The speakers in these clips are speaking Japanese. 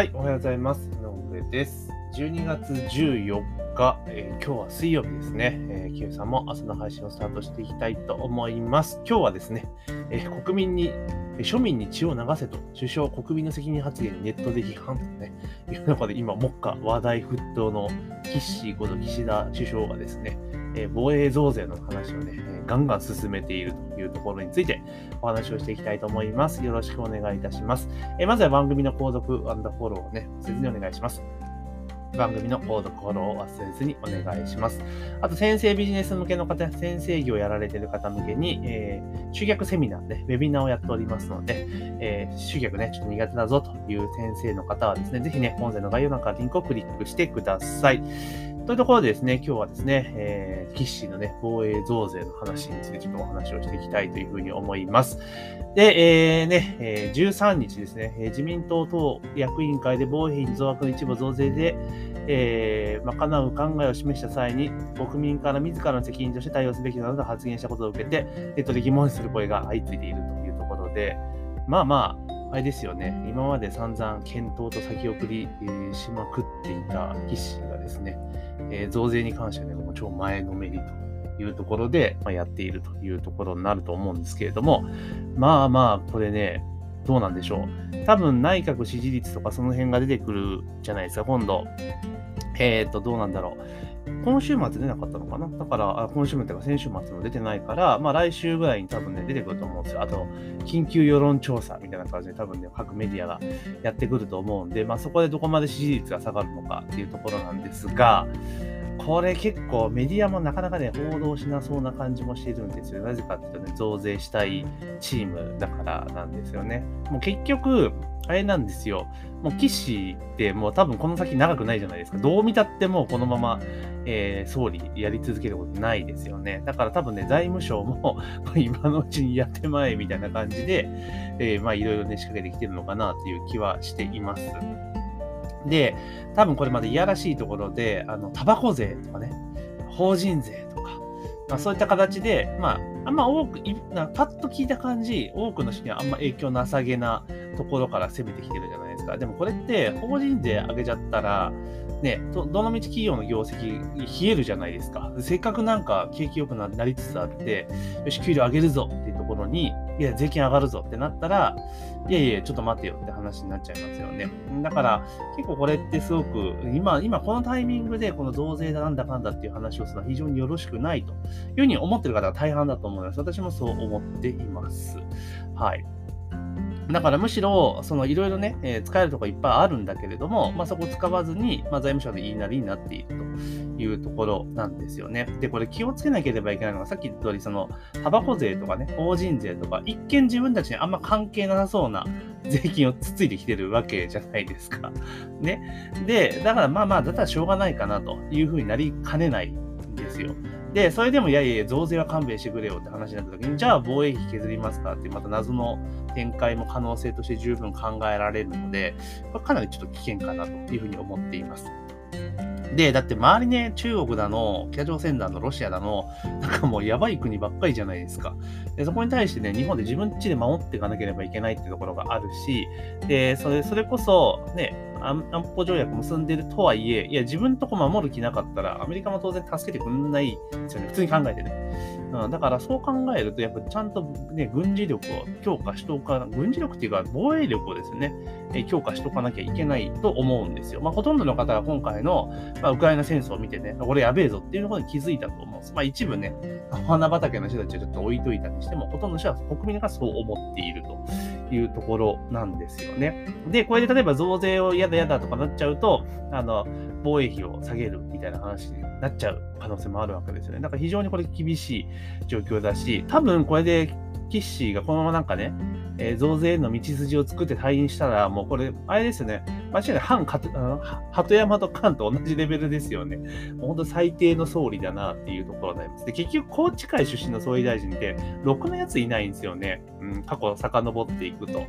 はい、おはようございます。井上です。12月14日、えー今日は水曜日ですね。えー、キユさんも朝の配信をスタートしていきたいと思います。今日はですね、えー国民に、え庶民に血を流せと、首相国民の責任発言にネットで批判とね、いう中で今、目下話題沸騰の岸こと岸田首相がですね、え防衛増税の話をね、ガンガン進めているというところについてお話をしていきたいと思います。よろしくお願いいたします。えまずは番組の購読フォローをね、忘れずにお願いします。番組の購読フォローを忘れずにお願いします。あと、先生ビジネス向けの方、先生業をやられている方向けに、えー集客セミナーね、ウェビナーをやっておりますので、えー集客ね、ちょっと苦手だぞという先生の方はですね、ぜひね、本編の概要欄からリンクをクリックしてください。というところでですね、今日はですね、えー、キッシーのね、防衛増税の話についてちょっとお話をしていきたいというふうに思います。で、えーね、えー13日ですね、え自民党党役員会で防衛費増額の一部増税で、えー、賄う考えを示した際に、国民から自らの責任として対応すべきなどと発言したことを受けて、ネットで疑問視する声が相次いでいるというところで、まあまあ、あれですよね、今まで散々検討と先送り、しまくっていた岸がですね、えー増税に関してはね、もう超前のめりというところで、まあ、やっているというところになると思うんですけれども、まあまあ、これね、どうなんでしょう。多分内閣支持率とかその辺が出てくるじゃないですか、今度。えっ、と、どうなんだろう。今週末出なかったのかな？だから、あ今週末とか先週末も出てないから、まあ来週ぐらいに多分ね、出てくると思うんですよ。あと、緊急世論調査みたいな感じで多分ね、各メディアがやってくると思うんで、まあそこでどこまで支持率が下がるのかっていうところなんですが、これ結構メディアもなかなかね、報道しなそうな感じもしてるんですよ。なぜかっていうとね、増税したいチームだからなんですよね。もう結局、あれなんですよ。もう岸ってもう多分この先長くないじゃないですか。どう見たってもこのまま、えー総理やり続けることないですよね。だから多分ね、財務省も 今のうちにやってまえみたいな感じで、えーまあいろいろね仕掛けてきてるのかなっていう気はしています。で、多分これまでいやらしいところで、あの、タバコ税とかね、法人税とか、まあ、そういった形で、まあ、あんま多く、なパッと聞いた感じ、多くの人にはあんま影響なさげなところから攻めてきてるじゃないですか。でもこれって、法人税上げちゃったら、ね、どのみち企業の業績冷えるじゃないですか。せっかくなんか景気良くななりつつあって、よし、給料上げるぞってところに、いや、税金上がるぞってなったら、いやいや、ちょっと待てよって話になっちゃいますよね。だから、結構これってすごく、今、今このタイミングでこの増税だなんだかんだっていう話をするのは非常によろしくないというふうに思ってる方が大半だと思います。私もそう思っています。はい。だからむしろ、そのいろいろね、えー使えるところいっぱいあるんだけれども、まあ、そこを使わずに、まあ、財務省の言いなりになっているというところなんですよね。で、これ気をつけなければいけないのが、さっき言った通り、その、タバコ税とかね、法人税とか、一見自分たちにあんま関係なさそうな 税金をつついてきてるわけじゃないですか。ね。で、だからまあまあ、だったらしょうがないかなというふうになりかねないんですよ。で、それでも、いやいや、増税は勘弁してくれよって話になった時に、じゃあ防衛費削りますかって、また謎の展開も可能性として十分考えられるので、かなりちょっと危険かなというふうに思っています。で、だって周りね、中国だの、北朝鮮だの、ロシアだの、なんかもうやばい国ばっかりじゃないですか。で、そこに対してね、日本で自分家で守っていかなければいけないってところがあるし、で、それ、それこそ、ね、安保条約結んでるとはいえ、いや、自分とこ守る気なかったら、アメリカも当然助けてくんないですよね。普通に考えてね。うん、だからそう考えると、やっぱちゃんとね、軍事力を強化しておか、軍事力っていうか防衛力をですね、え強化しておかなきゃいけないと思うんですよ。まあ、ほとんどの方が今回の、まあ、ウクライナ戦争を見てね、これやべえぞっていうところに気づいたと思うんです。まあ、一部ね、花畑の人たちはちょっと置いといたにしても、ほとんどの人は国民がそう思っているというところなんですよね。で、これで例えば増税を嫌だ嫌だとかなっちゃうと、あの、防衛費を下げるみたいな話になっちゃう可能性もあるわけですよね。だから非常にこれ厳しい状況だし、多分これでキッシーがこのままなんかね、えー増税への道筋を作って退院したら、もうこれ、あれですよね、間違いない、反かあの鳩山と菅と同じレベルですよね。もう本当最低の総理だなっていうところになります。で、結局、宏池会出身の総理大臣って、ろくなやついないんですよね。うん、過去を遡っていくと。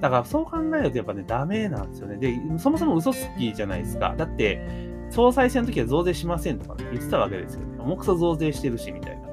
だからそう考えるとやっぱね、ダメなんですよね。で、そもそも嘘つきじゃないですか。だって、総裁選の時は増税しませんとか、ね、言ってたわけですよね。重くそ増税してるし、みたいな。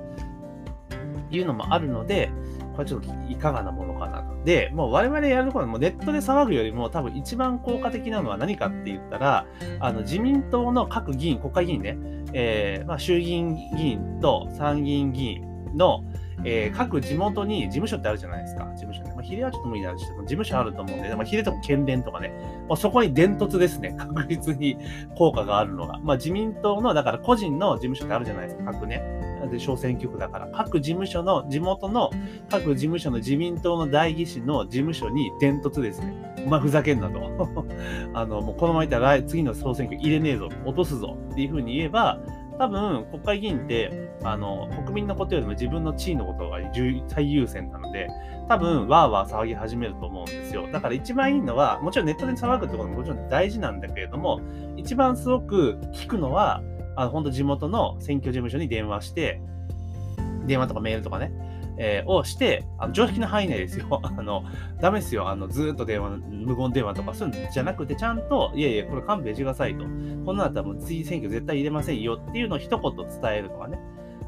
いうのもあるので、これちょっといかがなものかなと。で、もう我々やることはもうネットで騒ぐよりも多分一番効果的なのは何かって言ったら、あの自民党の各議員、国会議員ね、えーまあ、衆議院議員と参議院議員の、えー、各地元に事務所ってあるじゃないですか。事務所ね。まあ、比例はちょっと無理だし、事務所あると思うんで、まあ、比例とか県連とかね、まあ、そこに伝突ですね。確実に効果があるのが。まあ、自民党の、だから個人の事務所ってあるじゃないですか。各ね。で、小選挙区だから、各事務所の、地元の、各事務所の自民党の代議士の事務所に伝突ですね。お前ふざけんなと。あの、もうこのままいったら次の総選挙入れねえぞ、落とすぞっていうふうに言えば、多分、国会議員って、あの、国民のことよりも自分の地位のことが最優先なので、多分、わーわー騒ぎ始めると思うんですよ。だから一番いいのは、もちろんネットで騒ぐってことももちろん大事なんだけれども、一番すごく聞くのは、あの、本当地元の選挙事務所に電話して、電話とかメールとかね、えー、をして、あの常識の範囲内ですよ。あの、ダメですよ。あの、ずっと電話、無言電話とかそういうんじゃなくて、ちゃんと、いやいや、これ勘弁してくださいと。こんなだったらもう次選挙絶対入れませんよっていうのを一言伝えるとかね。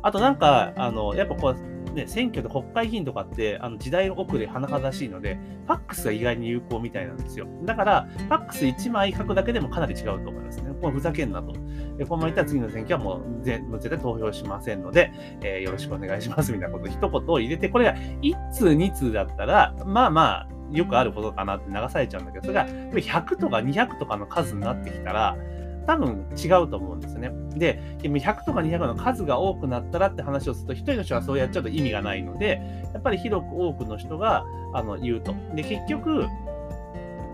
あとなんか、あの、やっぱこう、ね、選挙で国会議員とかって、あの時代遅れ甚だしいので、ファックスが意外に有効みたいなんですよ。だから、ファックス1枚書くだけでもかなり違うと思いますね。これふざけんなと。で、このまま言ったら次の選挙はもう絶対投票しませんので、えー、よろしくお願いしますみたいなこと一言を入れて、これが1通2通だったら、まあまあ、よくあることかなって流されちゃうんだけど、それが100とか200とかの数になってきたら、多分違うと思うんですね。で、100とか200の数が多くなったらって話をすると、1人の人はそうやっちゃうと意味がないので、やっぱり広く多くの人があの言うと。で、結局、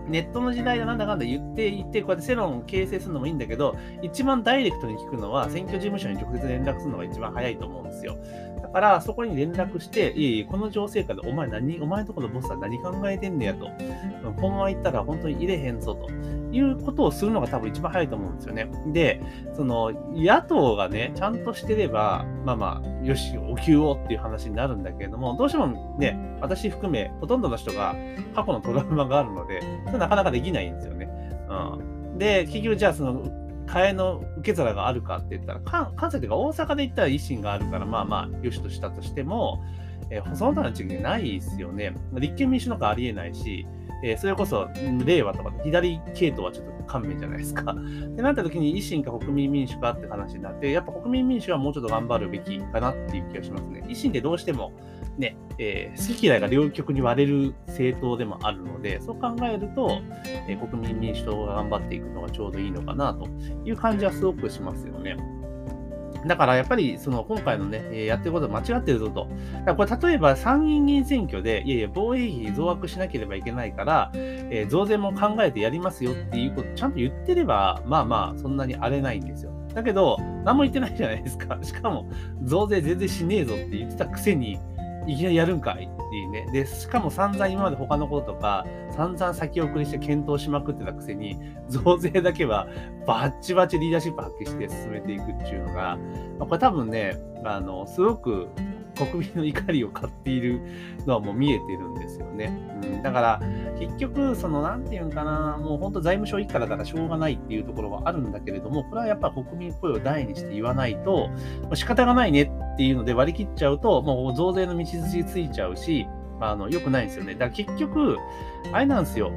ネットの時代でなんだかんだ言っていて、こうやって世論を形成するのもいいんだけど、一番ダイレクトに聞くのは、選挙事務所に直接連絡するのが一番早いと思うんですよ。だから、そこに連絡して、いえいえ、この情勢下でお前何、お前のとこのボスは何考えてんねやと。このまま行ったら本当に入れへんぞと。いうことをするのが多分一番早いと思うんですよね。で、その野党がね、ちゃんとしてれば、まあまあ、よし、お給をっていう話になるんだけれども、どうしてもね、私含め、ほとんどの人が過去のトラウマがあるので、なかなかできないんですよね。うん。で、結局じゃあその、替えの受け皿があるかって言ったら、関西というか大阪で言ったら維新があるから、まあまあ、よしとしたとしても、えー、その他の地域ないですよね。立憲民主なんかありえないし、えー、それこそ令和とか左系統はちょっと勘弁じゃないですか。ってなった時に維新か国民民主かって話になって、やっぱ国民民主はもうちょっと頑張るべきかなっていう気がしますね。維新ってどうしてもね、えー、好き嫌いが両極に割れる政党でもあるので、そう考えると、えー、国民民主党が頑張っていくのがちょうどいいのかなという感じはすごくしますよね。だからやっぱりその今回のね、えやってることは間違ってるぞと。だこれ例えば参議院議員選挙で、いやいや、防衛費増額しなければいけないから、えー、増税も考えてやりますよっていうこと、ちゃんと言ってれば、まあまあ、そんなに荒れないんですよ。だけど、何も言ってないじゃないですか。しかも、増税全然しねえぞって言ってたくせに、いきなりやるんかいっていうね。で、しかも散々今まで他のこととか、散々先送りして検討しまくってたくせに、増税だけはバッチバチリーダーシップ発揮して進めていくっていうのが、まあ、これ多分ね、あの、すごく国民の怒りを買っているのはもう見えてるんですよね。うん、だから、結局、その、なんていうんかな、もう本当財務省一家だからしょうがないっていうところはあるんだけれども、これはやっぱ国民声を大にして言わないと、仕方がないねっていうので割り切っちゃうと、もう増税の道筋ついちゃうし、あの、良くないんですよね。だから結局、あれなんですよ。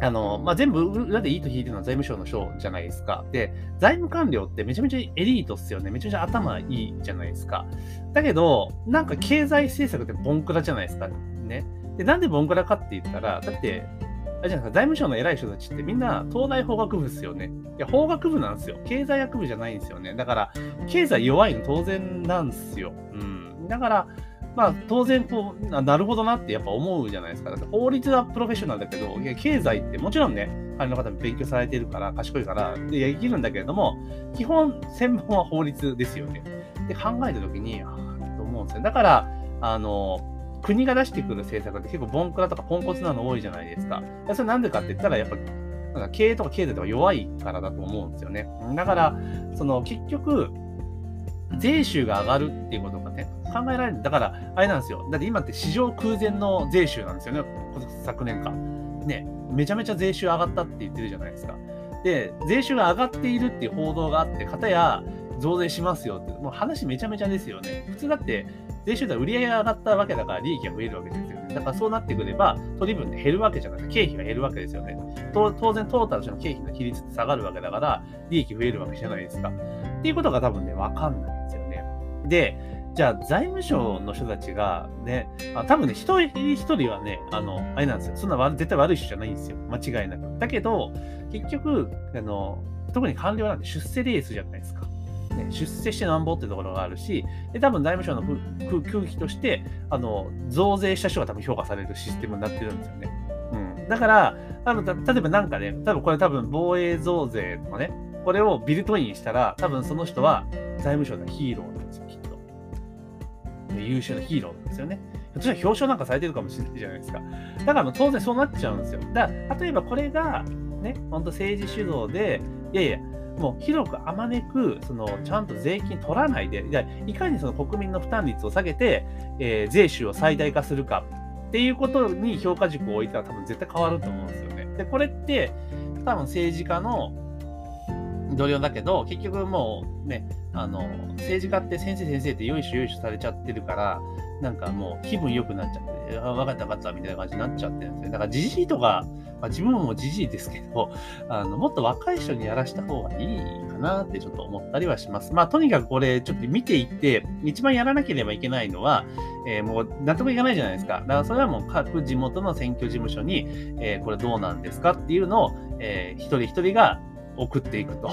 あの、まあ、全部裏でいいと引いてるのは財務省の省じゃないですか。で、財務官僚ってめちゃめちゃエリートっすよね。めちゃめちゃ頭いいじゃないですか。だけど、なんか経済政策ってボンクラじゃないですか。ね。で、なんでボンクラかって言ったら、だって、あれじゃないですか、財務省の偉い人たちってみんな東大法学部ですよね。いや、法学部なんですよ。経済学部じゃないんですよね。だから、経済弱いの当然なんですよ。うん。だから、まあ、当然こう、なるほどなってやっぱ思うじゃないですか。だって法律はプロフェッショナルだけど、いや経済ってもちろんね、彼の方も勉強されてるから、賢いから、で、できるんだけれども、基本、専門は法律ですよね。で、考えたときに、ああ、と思うんですよ。だから、あの、国が出してくる政策って結構ボンクラとかポンコツなの多いじゃないですか。それなんでかって言ったら、やっぱ、なんか経営とか経済とか弱いからだと思うんですよね。だから、その結局、税収が上がるっていうことがね、考えられる。だから、あれなんですよ。だって今って史上空前の税収なんですよね、昨年間。ね、めちゃめちゃ税収上がったって言ってるじゃないですか。で、税収が上がっているっていう報道があって、かたや、増税しますよって、もう話めちゃめちゃですよね。普通だって、税収では売り上げが上がったわけだから利益が増えるわけですよね。だからそうなってくれば、取り分で減るわけじゃなくて、経費が減るわけですよね。当然、トータルの経費の比率って下がるわけだから、利益増えるわけじゃないですか。っていうことが多分ね、わかんないんですよね。で、じゃあ財務省の人たちがね、あ多分ね、一人一人はね、あの、あれなんですよ。そんな絶対悪い人じゃないんですよ。間違いなく。だけど、結局、あの、特に官僚なんて出世レースじゃないですか。ね、出世してなんぼってところがあるし、で多分財務省の空気として、あの、増税した人が多分評価されるシステムになってるんですよね。うん。だから、あの例えばなんかね、多分これ多分防衛増税とかね、これをビルトインしたら、多分その人は財務省のヒーロー、優秀なヒーローなんですよね。ひょっとしたら表彰なんかされてるかもしれないじゃないですか。だから当然そうなっちゃうんですよ。だから例えばこれが、ね、本当政治主導で、いやいや、もう広くあまねく、そのちゃんと税金取らないで、いかにその国民の負担率を下げて、えー、税収を最大化するかっていうことに評価軸を置いたら多分絶対変わると思うんですよね。で、これって多分政治家の同僚だけど、結局もうね、あの、政治家って先生先生ってよいしょよいしょされちゃってるから、なんかもう気分良くなっちゃって、あ、分かった分かったみたいな感じになっちゃってるんですよ。だからじじいとか、まあ、自分もじじいですけど、あの、もっと若い人にやらした方がいいかなってちょっと思ったりはします。まあ、とにかくこれちょっと見ていって、一番やらなければいけないのは、えー、もう納得いかないじゃないですか。だからそれはもう各地元の選挙事務所に、えー、これどうなんですかっていうのを、えー、一人一人が送っていくと、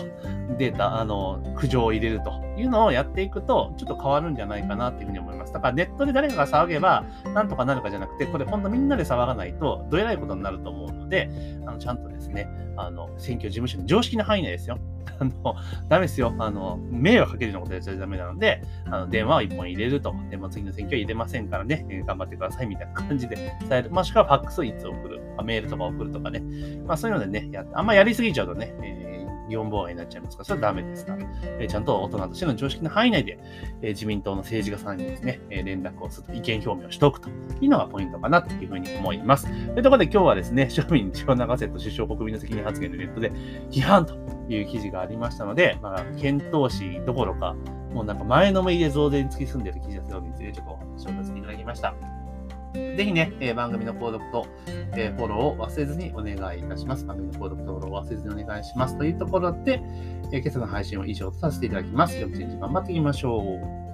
データ、あの、苦情を入れるというのをやっていくと、ちょっと変わるんじゃないかなっていうふうに思います。だからネットで誰かが騒げば、なんとかなるかじゃなくて、これ今度みんなで騒がないと、どえらいことになると思うので、あのちゃんとですね、あの、選挙事務所の常識の範囲内ですよ。あの、ダメですよ。あの、迷惑かけるようなことやっちゃダメなので、あの、電話を1本入れると。でも次の選挙は入れませんからね、頑張ってくださいみたいな感じで伝える。もしくはファックスをいつ送る。メールとか送るとかね。まあそういうのでね、やあんまやりすぎちゃうとね、えー4妨害になっちゃいますから、それはダメですか？ら、えー、ちゃんと大人としての常識の範囲内で、えー、自民党の政治家さんにですね、えー、連絡をすると、意見表明をしておくというのがポイントかなというふうに思います。というところで今日はですね、庶民血を流せと首相国民の責任発言でネットで批判という記事がありましたので、まあ、検討しどころか、もうなんか前のめりで増税に突き進んでいる記事だったのについてちょっとお話をさせていただきました。ぜひね、えー、番組の購読と、えー、フォローを忘れずにお願いいたします。番組の購読とフォローを忘れずにお願いします。というところで、えー、今朝の配信を以上とさせていただきます。今日一日頑張っていきましょう。